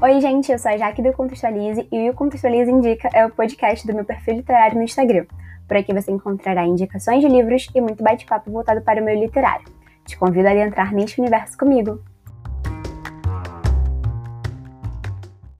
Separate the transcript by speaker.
Speaker 1: Oi, gente, eu sou a Jaque do Contextualize e o Contextualize Indica é o podcast do meu perfil literário no Instagram. Por aqui você encontrará indicações de livros e muito bate-papo voltado para o meu literário. Te convido a entrar neste universo comigo.